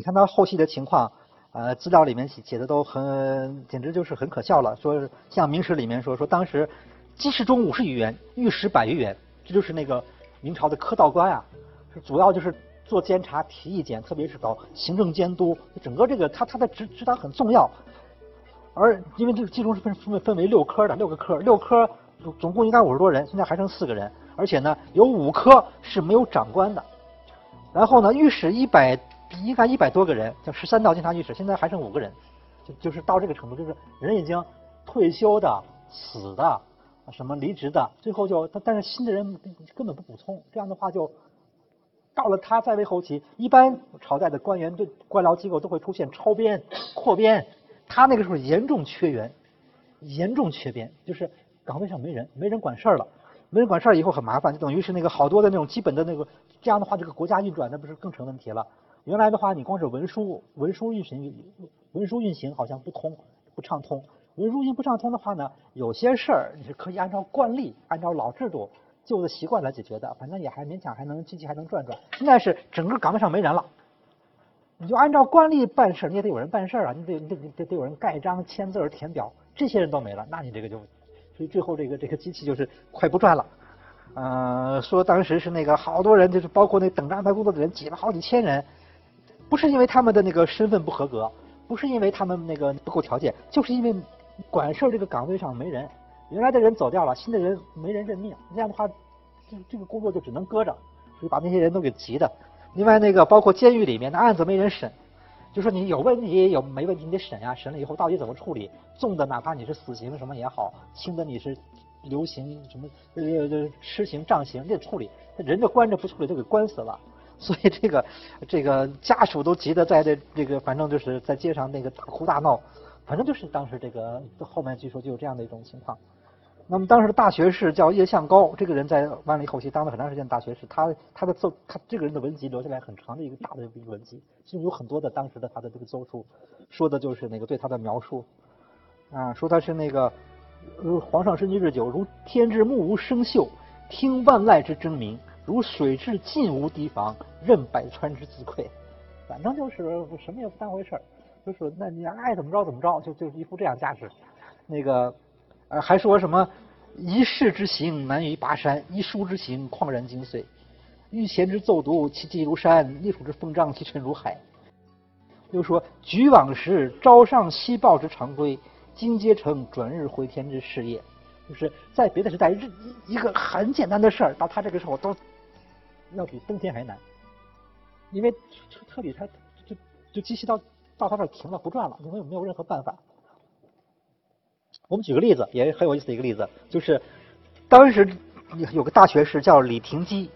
你看他后期的情况，呃，资料里面写写的都很，简直就是很可笑了。说像明史里面说，说当时鸡市中五十余元，御史百余元，这就是那个明朝的科道官啊，主要就是做监察、提意见，特别是搞行政监督，整个这个他他的职职当很重要。而因为这个冀中是分分分为六科的，六个科，六科总共应该五十多人，现在还剩四个人，而且呢有五科是没有长官的。然后呢，御史一百应该一百多个人，叫十三道监察御史，现在还剩五个人，就就是到这个程度，就是人已经退休的、死的、什么离职的，最后就但是新的人根本不补充，这样的话就到了他在位后期，一般朝代的官员对官僚机构都会出现超编、扩编，他那个时候严重缺员，严重缺编，就是岗位上没人，没人管事儿了。没人管事儿以后很麻烦，就等于是那个好多的那种基本的那个，这样的话这个国家运转那不是更成问题了。原来的话你光是文书文书运行文书运行好像不通不畅通，文书运行不畅通的话呢，有些事儿你是可以按照惯例按照老制度旧的习惯来解决的，反正也还勉强还能机器还能转转。现在是整个岗位上没人了，你就按照惯例办事，你也得有人办事啊，你得得得得有人盖章签字填表，这些人都没了，那你这个就。所以最后这个这个机器就是快不转了，呃，说当时是那个好多人，就是包括那等着安排工作的人，挤了好几千人，不是因为他们的那个身份不合格，不是因为他们那个不够条件，就是因为管事儿这个岗位上没人，原来的人走掉了，新的人没人任命，这样的话，这这个工作就只能搁着，所以把那些人都给急的。另外那个包括监狱里面的案子没人审。就说你有问题有没问题你得审呀，审了以后到底怎么处理？重的哪怕你是死刑什么也好，轻的你是流刑什么呃吃刑杖刑，你得处理。人就关着不处理就给关死了。所以这个这个家属都急得在这这个反正就是在街上那个大哭大闹，反正就是当时这个后面据说就有这样的一种情况。那么当时的大学士叫叶向高，这个人在万历后期当了很长时间大学士，他他的奏他这个人的文集留下来很长的一个大的一个文集，其中有很多的当时的他的这个奏疏，说的就是那个对他的描述，啊，说他是那个呃皇上身居日久，如天之目无生锈，听万籁之争鸣，如水至尽无堤防，任百川之自溃，反正就是什么也不当回事儿，就是那你爱怎么着怎么着，就就一副这样架势，那个。呃，还说什么一世之行难于拔山，一书之行旷然精髓。御前之奏读，其迹如山；逆楚之奉章，其尘如海。又说举往时朝上夕报之常规，今皆成转日回天之事业。就是在别的时代，一一个很简单的事儿，到他这个时候都要比登天还难，因为彻彻底他就就机器到到他这儿停了不转了，因为没有任何办法。我们举个例子，也很有意思的一个例子，就是当时有个大学士叫李廷基，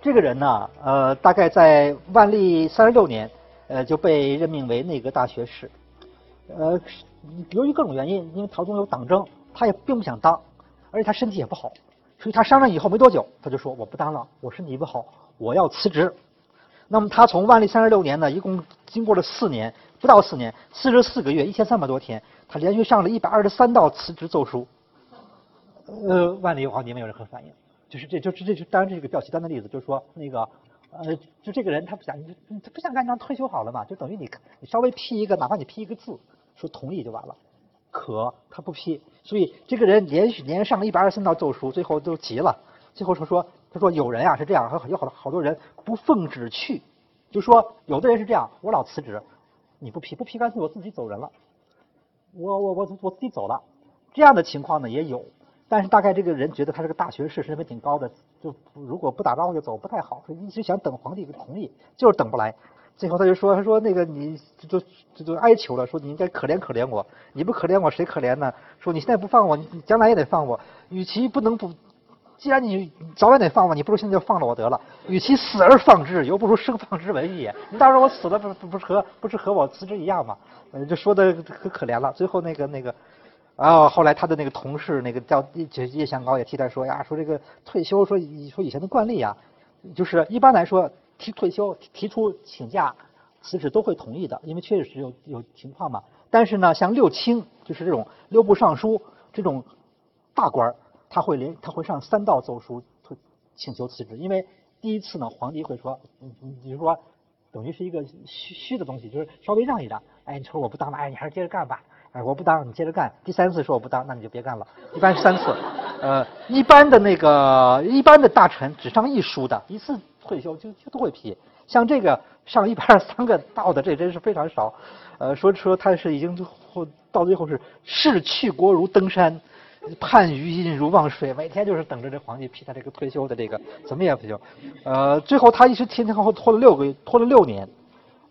这个人呢，呃，大概在万历三十六年，呃，就被任命为内阁大学士。呃，由于各种原因，因为朝中有党争，他也并不想当，而且他身体也不好，所以他商量以后没多久，他就说我不当了，我身体不好，我要辞职。那么他从万历三十六年呢，一共经过了四年，不到四年，四十四个月，一千三百多天。他连续上了一百二十三道辞职奏书，呃，万历皇帝没有任何反应，就是这就这这当然这是个比较极端的例子，就是说那个呃，就这个人他不想，他不想干，让退休好了嘛，就等于你你稍微批一个，哪怕你批一个字说同意就完了，可他不批，所以这个人连续连上一百二十三道奏书，最后都急了，最后他说他说有人啊是这样，有好多好多人不奉旨去，就说有的人是这样，我老辞职，你不批不批干脆我自己走人了。我我我我自己走了，这样的情况呢也有，但是大概这个人觉得他是个大学士，身份挺高的，就如果不打招呼就走不太好，一直想等皇帝同意，就是等不来，最后他就说，他说那个你就就就哀求了，说你应该可怜可怜我，你不可怜我谁可怜呢？说你现在不放我，你将来也得放我，与其不能不。既然你早晚得放我，你不如现在就放了我得了。与其死而放之，犹不如生放之文也。你到时候我死了，不不不是和不是和我辞职一样吗？呃，就说的可可怜了。最后那个那个，啊，后来他的那个同事那个叫叶叶向高也替他说呀，说这个退休，说以说以前的惯例呀，就是一般来说提退休提出请假辞职都会同意的，因为确实有有情况嘛。但是呢，像六卿就是这种六部尚书这种大官儿。他会连他会上三道奏书，请求辞职。因为第一次呢，皇帝会说，你你比如说等于是一个虚虚的东西，就是稍微让一让。哎，你说我不当了，哎，你还是接着干吧。哎，我不当，你接着干。第三次说我不当，那你就别干了。一般是三次。呃，一般的那个一般的大臣只上一书的，一次退休就就都会批。像这个上一百二十三个道的，这真是非常少。呃，说说他是已经后到最后是视去国如登山，盼余音如望水，每天就是等着这皇帝批他这个退休的这个，怎么也不行。呃，最后他一直前前后后拖了六个月，拖了六年。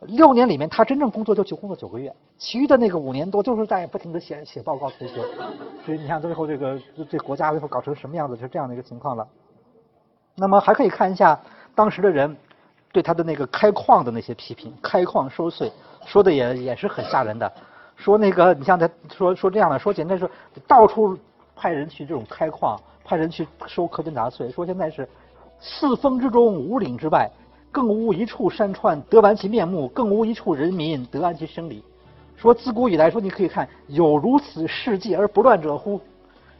六年里面，他真正工作就去工作九个月，其余的那个五年多就是在不停的写写报告退休。所以你看最后这个这国家最后搞成什么样子，就是这样的一个情况了。那么还可以看一下当时的人对他的那个开矿的那些批评，开矿收税，说的也也是很吓人的。说那个你像他说说这样的，说简单说到处派人去这种开矿，派人去收苛捐杂税，说现在是四风之中五岭之外。更无一处山川得完其面目，更无一处人民得安其生理。说自古以来，说你可以看，有如此世纪而不乱者乎？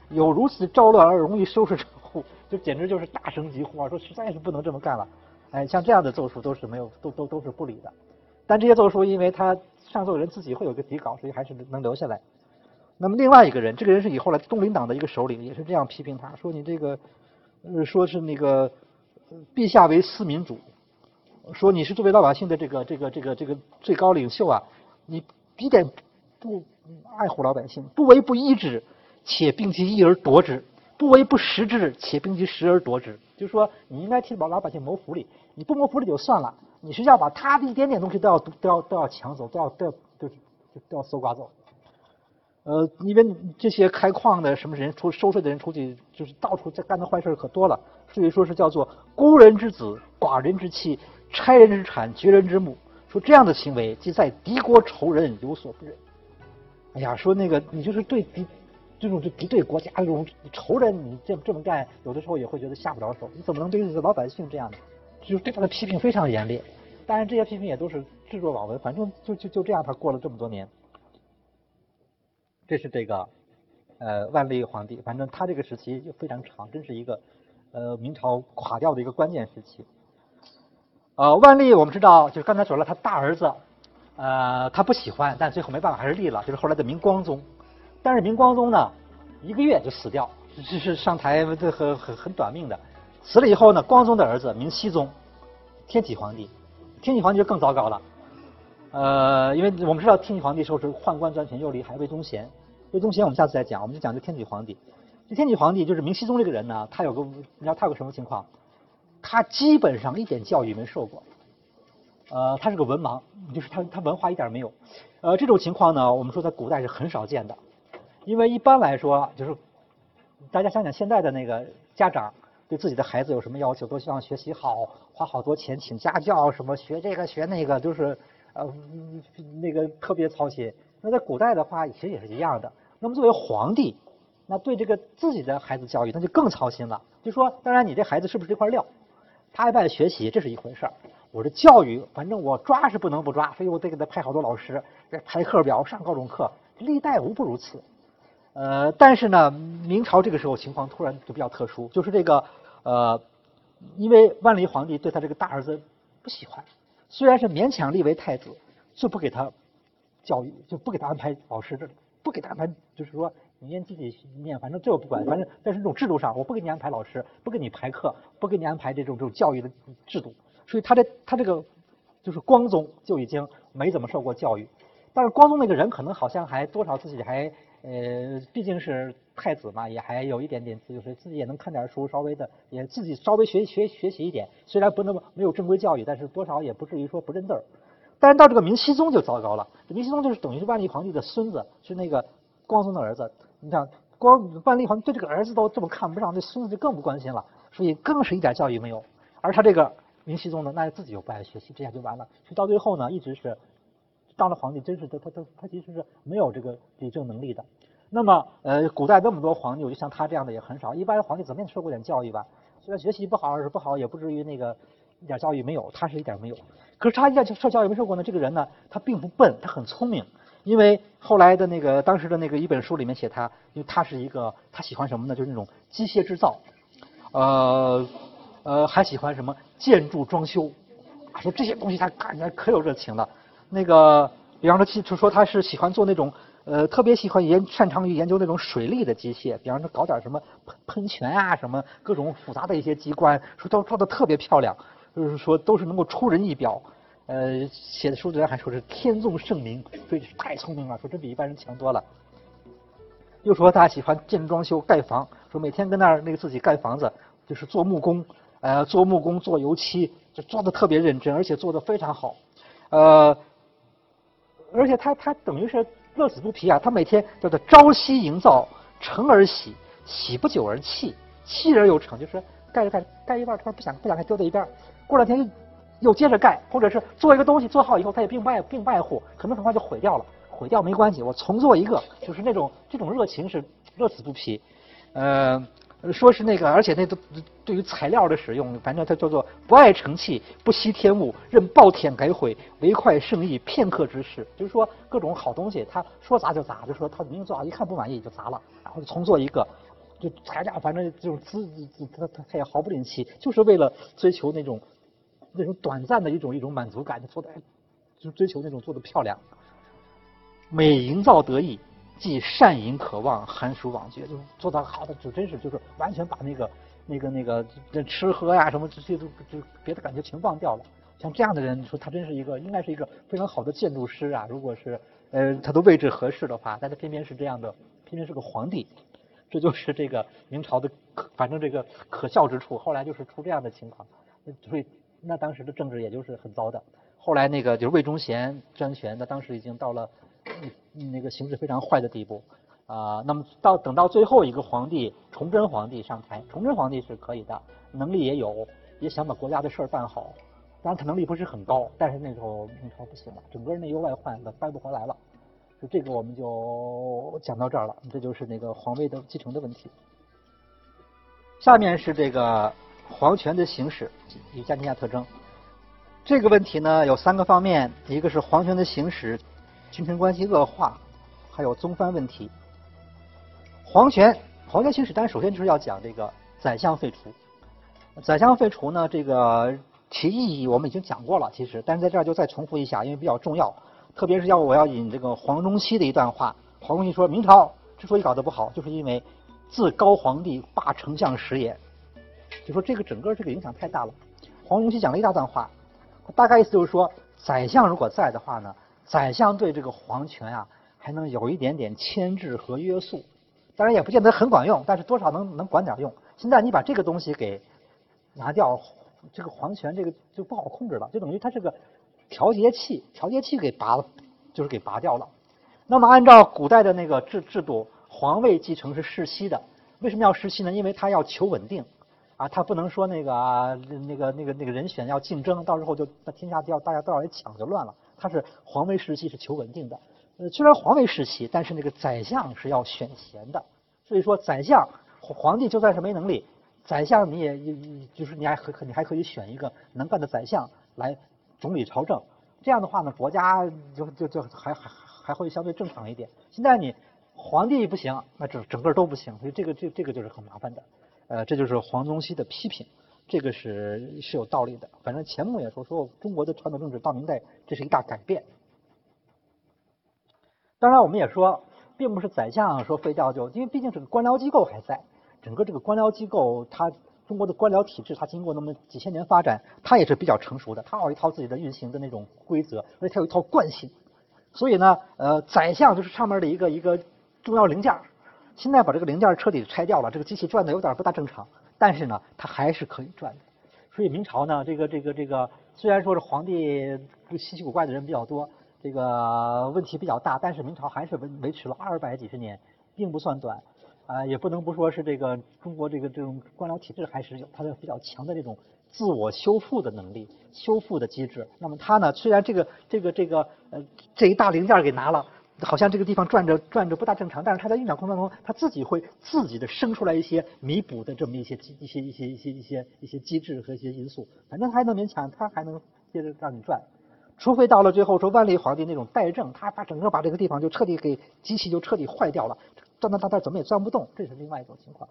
有如此招乱而容易收拾者？就简直就是大声疾呼啊！说实在是不能这么干了。哎，像这样的奏疏都是没有，都都都是不理的。但这些奏书，因为他上奏的人自己会有个底稿，所以还是能留下来。那么另外一个人，这个人是以后来东林党的一个首领，也是这样批评他说：“你这个，呃，说是那个，陛下为私民主。”说你是作为老百姓的这个这个这个这个最高领袖啊，你一点不爱护老百姓，不为不义之，且并其义而夺之；不为不实之，且并其实而夺之。就是说，你应该替老老百姓谋福利，你不谋福利就算了，你是要把他的一点点东西都要都要都要抢走，都要都要都都要搜刮走。呃，因为这些开矿的什么人出收税的人出去，就是到处在干的坏事可多了，所以说是叫做孤人之子，寡人之妻。拆人之产，绝人之母，说这样的行为，即在敌国仇人有所不忍。哎呀，说那个你就是对敌这种就敌对国家这种仇人，你这这么干，有的时候也会觉得下不着手。你怎么能对老百姓这样呢？就是对他的批评非常严厉。当然，这些批评也都是置若罔闻，反正就就就这样，他过了这么多年。这是这个呃万历皇帝，反正他这个时期就非常长，真是一个呃明朝垮掉的一个关键时期。呃，万历我们知道，就是刚才说了，他大儿子，呃，他不喜欢，但最后没办法还是立了，就是后来的明光宗。但是明光宗呢，一个月就死掉，这是上台这很很很短命的。死了以后呢，光宗的儿子明熹宗，天启皇帝，天启皇帝就更糟糕了。呃，因为我们知道天启皇帝时候是宦官专权，又立还魏忠贤，魏忠贤我们下次再讲，我们就讲这天启皇帝。这天启皇帝就是明熹宗这个人呢，他有个你知道他有个什么情况？他基本上一点教育没受过，呃，他是个文盲，就是他他文化一点没有，呃，这种情况呢，我们说在古代是很少见的，因为一般来说，就是大家想想现在的那个家长对自己的孩子有什么要求，都希望学习好，花好多钱请家教，什么学这个学那个，就是呃那个特别操心。那在古代的话，其实也是一样的。那么作为皇帝，那对这个自己的孩子教育，那就更操心了。就说，当然你这孩子是不是这块料？他爱不爱学习，这是一回事儿。我这教育，反正我抓是不能不抓，所以我得给他派好多老师，排课表，上各种课。历代无不如此。呃，但是呢，明朝这个时候情况突然就比较特殊，就是这个呃，因为万历皇帝对他这个大儿子不喜欢，虽然是勉强立为太子，就不给他教育，就不给他安排老师，这不给他安排，就是说。你念自己念，反正这我不管，反正但是这种制度上，我不给你安排老师，不给你排课，不给你安排这种这种教育的制度，所以他这他这个就是光宗就已经没怎么受过教育，但是光宗那个人可能好像还多少自己还呃，毕竟是太子嘛，也还有一点点自由，所以自己也能看点书，稍微的也自己稍微学学学习一点，虽然不那么没有正规教育，但是多少也不至于说不认字儿。但是到这个明熹宗就糟糕了，明熹宗就是等于是万历皇帝的孙子，是那个光宗的儿子。你想，光万历皇帝对这个儿子都这么看不上，对孙子就更不关心了，所以更是一点教育没有。而他这个明熹宗呢，那自己又不爱学习，这样就完了。所以到最后呢，一直是当了皇帝，真是他他他他其实是没有这个理政能力的。那么呃，古代那么多皇帝，我就像他这样的也很少。一般的皇帝怎么也受过点教育吧？虽然学习不好，是不好，也不至于那个一点教育没有。他是一点没有。可是他一点受教育没受过呢？这个人呢，他并不笨，他很聪明。因为后来的那个当时的那个一本书里面写他，因为他是一个他喜欢什么呢？就是那种机械制造，呃呃还喜欢什么建筑装修，说这些东西他干起来可有热情了。那个，比方说，就说他是喜欢做那种，呃，特别喜欢研擅长于研究那种水利的机械，比方说搞点什么喷喷泉啊，什么各种复杂的一些机关，说都做的特别漂亮，就是说都是能够出人意表。呃，写的书里还说是天纵圣明，所以太聪明了，说真比一般人强多了。又说他喜欢建装修盖房，说每天跟那儿那个自己盖房子，就是做木工，呃，做木工做油漆，就做的特别认真，而且做的非常好，呃。而且他他等于是乐此不疲啊！他每天叫做朝夕营造，成而喜，喜不久而弃，弃而又成，就是盖着盖盖一半，突然不想不想盖，丢在一边，过两天又又接着盖，或者是做一个东西做好以后，他也并不并不爱护，可能很快就毁掉了，毁掉没关系，我重做一个，就是那种这种热情是乐此不疲，呃。说是那个，而且那都对于材料的使用，反正它叫做不爱成器，不惜天物，任暴殄改毁，唯快胜意，片刻之事。就是说各种好东西，他说砸就砸，就说他明明做好，一看不满意就砸了，然后就重做一个。就材料反正就是资，他他他也毫不吝惜，就是为了追求那种那种短暂的一种一种满足感，就做的就追求那种做的漂亮，美营造得意。既善饮可望，寒暑往绝，就做到好的，就真是就是完全把那个那个那个这吃喝呀什么这些都就别的感觉全忘掉了。像这样的人，你说他真是一个应该是一个非常好的建筑师啊。如果是呃他的位置合适的话，但他偏偏是这样的，偏偏是个皇帝，这就是这个明朝的可反正这个可笑之处。后来就是出这样的情况，所以那当时的政治也就是很糟的。后来那个就是魏忠贤专权，那当时已经到了。那个形势非常坏的地步啊，那么到等到最后一个皇帝崇祯皇帝上台，崇祯皇帝是可以的，能力也有，也想把国家的事儿办好，当然他能力不是很高，但是那时候明朝不行了，整个内忧外患都翻不回来了，就这个我们就讲到这儿了，这就是那个皇位的继承的问题。下面是这个皇权的行使与家庭下特征，这个问题呢有三个方面，一个是皇权的行使。君臣关系恶化，还有宗藩问题。皇权，皇权行使，但首先就是要讲这个宰相废除。宰相废除呢，这个其意义我们已经讲过了，其实，但是在这儿就再重复一下，因为比较重要。特别是要我要引这个黄宗羲的一段话。黄宗羲说明朝之所以搞得不好，就是因为自高皇帝罢丞相时也。就说这个整个这个影响太大了。黄宗羲讲了一大段话，大概意思就是说，宰相如果在的话呢。宰相对这个皇权啊，还能有一点点牵制和约束，当然也不见得很管用，但是多少能能管点用。现在你把这个东西给拿掉，这个皇权这个就不好控制了，就等于它是个调节器，调节器给拔了，就是给拔掉了。那么按照古代的那个制制度，皇位继承是世袭的，为什么要世袭呢？因为他要求稳定啊，他不能说那个啊那个那个那个人选要竞争，到时候就那天下就要大家都要来抢就乱了。他是皇位时期是求稳定的，呃，虽然皇位时期，但是那个宰相是要选贤的，所以说宰相皇帝就算是没能力，宰相你也就是你还可你还可以选一个能干的宰相来总理朝政，这样的话呢，国家就就就还还还会相对正常一点。现在你皇帝不行，那整整个都不行，所以这个这这个就是很麻烦的，呃，这就是黄宗羲的批评。这个是是有道理的，反正钱穆也说说中国的传统政治到明代这是一大改变。当然，我们也说，并不是宰相说废掉就，因为毕竟这个官僚机构还在，整个这个官僚机构，它中国的官僚体制，它经过那么几千年发展，它也是比较成熟的，它有一套自己的运行的那种规则，而且它有一套惯性。所以呢，呃，宰相就是上面的一个一个重要零件，现在把这个零件彻底拆掉了，这个机器转的有点不大正常。但是呢，它还是可以转的。所以明朝呢，这个这个这个，虽然说是皇帝稀奇古怪的人比较多，这个问题比较大，但是明朝还是维维持了二百几十年，并不算短。啊，也不能不说是这个中国这个这种官僚体制还是有它的比较强的这种自我修复的能力、修复的机制。那么它呢，虽然这个这个这个呃这一大零件给拿了。好像这个地方转着转着不大正常，但是它在运转过程当中，它自己会自己的生出来一些弥补的这么一些机一些一些一些一些一些机制和一些因素，反正还能勉强，它还能接着让你转，除非到了最后说万历皇帝那种代政，他把整个把这个地方就彻底给机器就彻底坏掉了，转转转转怎么也转不动，这是另外一种情况。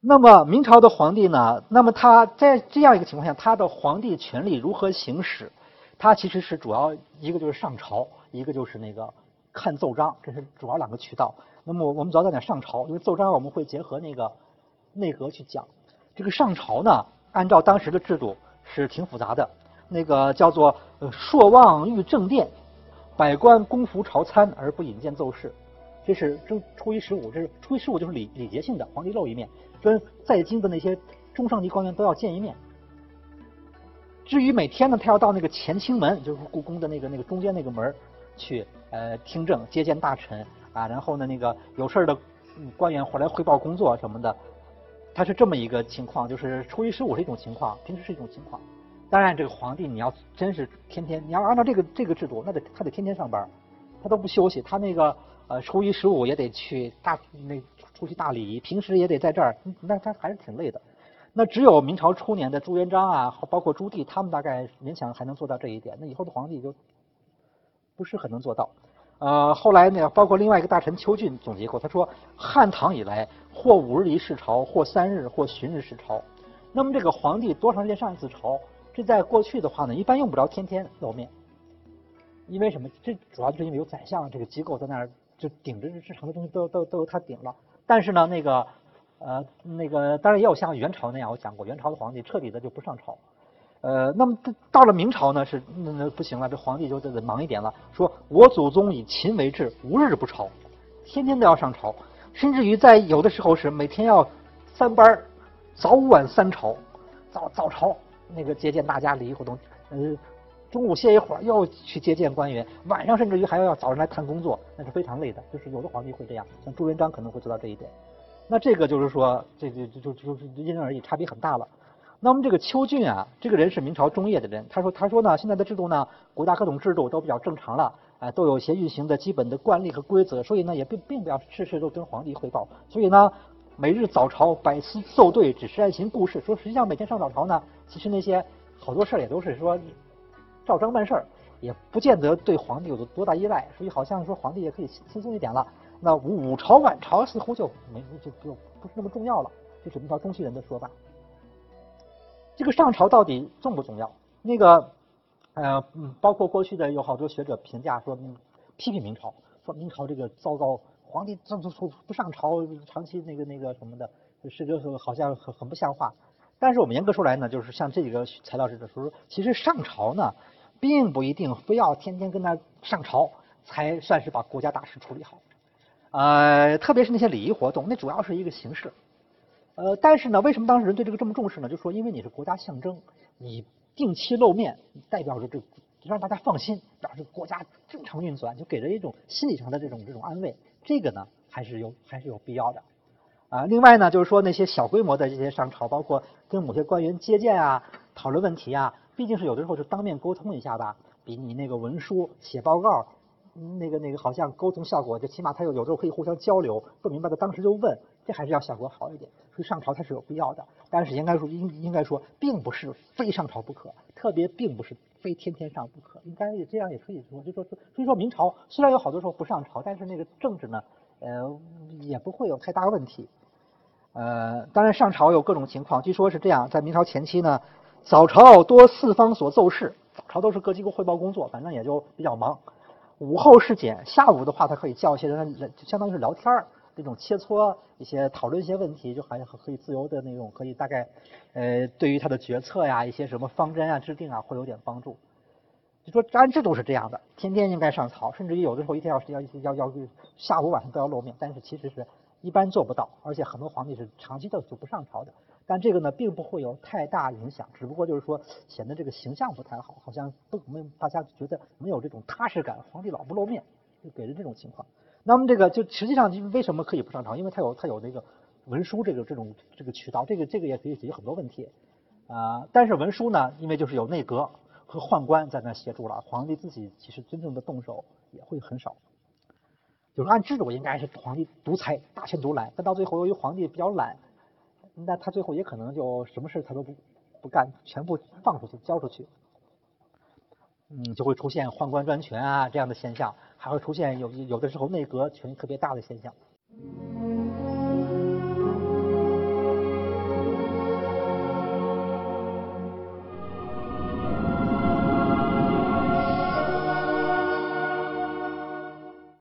那么明朝的皇帝呢？那么他在这样一个情况下，他的皇帝权力如何行使？他其实是主要一个就是上朝，一个就是那个看奏章，这是主要两个渠道。那么我们主要讲讲上朝，因为奏章我们会结合那个内阁去讲。这个上朝呢，按照当时的制度是挺复杂的，那个叫做呃朔望御正殿，百官公服朝参而不引见奏事。这是正初一十五，这是初一十五就是礼礼节性的，皇帝露一面，跟在京的那些中上级官员都要见一面。至于每天呢，他要到那个乾清门，就是故宫的那个那个中间那个门去，呃，听政接见大臣啊，然后呢，那个有事的官员回来汇报工作什么的，他是这么一个情况，就是初一十五是一种情况，平时是一种情况。当然，这个皇帝你要真是天天，你要按照这个这个制度，那得他得天天上班，他都不休息，他那个。呃，初一十五也得去大那出席大礼，平时也得在这儿，那他还是挺累的。那只有明朝初年的朱元璋啊，包括朱棣，他们大概勉强还能做到这一点。那以后的皇帝就不是很能做到。呃，后来呢，包括另外一个大臣邱俊总结过，他说汉唐以来，或五日一视朝，或三日，或旬日视朝。那么这个皇帝多长时间上一次朝？这在过去的话呢，一般用不着天天露面，因为什么？这主要就是因为有宰相这个机构在那儿。就顶着日常的东西都都都由他顶了，但是呢，那个呃那个当然也有像元朝那样，我讲过元朝的皇帝彻底的就不上朝，呃，那么到了明朝呢是那那不行了，这皇帝就得忙一点了，说我祖宗以勤为制，无日不朝，天天都要上朝，甚至于在有的时候是每天要三班早晚三朝，早早朝那个接见大家礼仪活动，呃。中午歇一会儿，又去接见官员，晚上甚至于还要要早上来谈工作，那是非常累的。就是有的皇帝会这样，像朱元璋可能会做到这一点。那这个就是说，这这就就就因人而异，差别很大了。那么这个邱俊啊，这个人是明朝中叶的人，他说他说呢，现在的制度呢，国家各种制度都比较正常了，哎，都有些运行的基本的惯例和规则，所以呢，也并并不要事事都跟皇帝汇报。所以呢，每日早朝，百司奏对，只是爱行故事。说实际上每天上早朝呢，其实那些好多事儿也都是说。照章办事儿，也不见得对皇帝有多大依赖，所以好像说皇帝也可以轻松一点了。那五朝晚朝似乎就没就就不是那么重要了，这是明朝中期人的说法。这个上朝到底重不重要？那个呃，包括过去的有好多学者评价说，批评明朝，说明朝这个糟糕，皇帝这这不上朝，长期那个那个什么的，是就是好像很很不像话。但是我们严格说来呢，就是像这个材料是说，其实上朝呢。并不一定非要天天跟他上朝才算是把国家大事处理好，呃，特别是那些礼仪活动，那主要是一个形式，呃，但是呢，为什么当时人对这个这么重视呢？就说因为你是国家象征，你定期露面，代表着这让大家放心，表示国家正常运转，就给人一种心理上的这种这种安慰，这个呢还是有还是有必要的，啊，另外呢，就是说那些小规模的这些商朝，包括跟某些官员接见啊，讨论问题啊。毕竟是有的时候是当面沟通一下吧，比你那个文书写报告，那个那个好像沟通效果，就起码他有有时候可以互相交流，不明白的当时就问，这还是要效果好一点。所以上朝它是有必要的，但是应该说应应该说并不是非上朝不可，特别并不是非天天上不可，应该也这样也可以说，就说所以说明朝虽然有好多时候不上朝，但是那个政治呢，呃也不会有太大问题。呃，当然上朝有各种情况，据说是这样，在明朝前期呢。早朝多四方所奏事，早朝都是各机构汇报工作，反正也就比较忙。午后是简，下午的话他可以叫一些人来，就相当于是聊天儿，这种切磋一些讨论一些问题，就还可以自由的那种，可以大概呃对于他的决策呀，一些什么方针啊制定啊会有点帮助。就说按制度是这样的，天天应该上朝，甚至于有的时候一天要是要要要下午晚上都要露面，但是其实是一般做不到，而且很多皇帝是长期的就不上朝的。但这个呢，并不会有太大影响，只不过就是说显得这个形象不太好，好像不没大家觉得没有这种踏实感，皇帝老不露面，就给人这种情况。那么这个就实际上为什么可以不上朝？因为他有他有那个文书这个这种这个渠道，这个这个也可以解决很多问题啊。但是文书呢，因为就是有内阁和宦官在那协助了，皇帝自己其实真正的动手也会很少。就是按制度应该是皇帝独裁，大权独揽，但到最后由于皇帝比较懒。那他最后也可能就什么事他都不不干，全部放出去交出去，嗯，就会出现宦官专权啊这样的现象，还会出现有有的时候内阁权力特别大的现象。